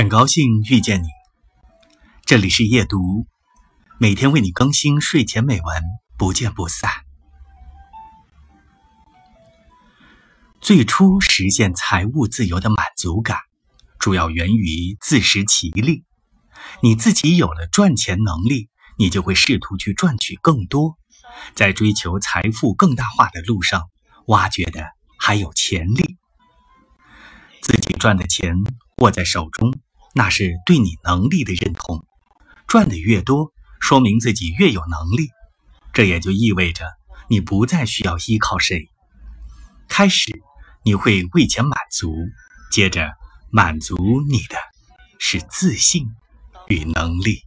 很高兴遇见你，这里是夜读，每天为你更新睡前美文，不见不散。最初实现财务自由的满足感，主要源于自食其力。你自己有了赚钱能力，你就会试图去赚取更多，在追求财富更大化的路上，挖掘的还有潜力。自己赚的钱。握在手中，那是对你能力的认同。赚的越多，说明自己越有能力，这也就意味着你不再需要依靠谁。开始，你会为钱满足，接着满足你的是自信与能力。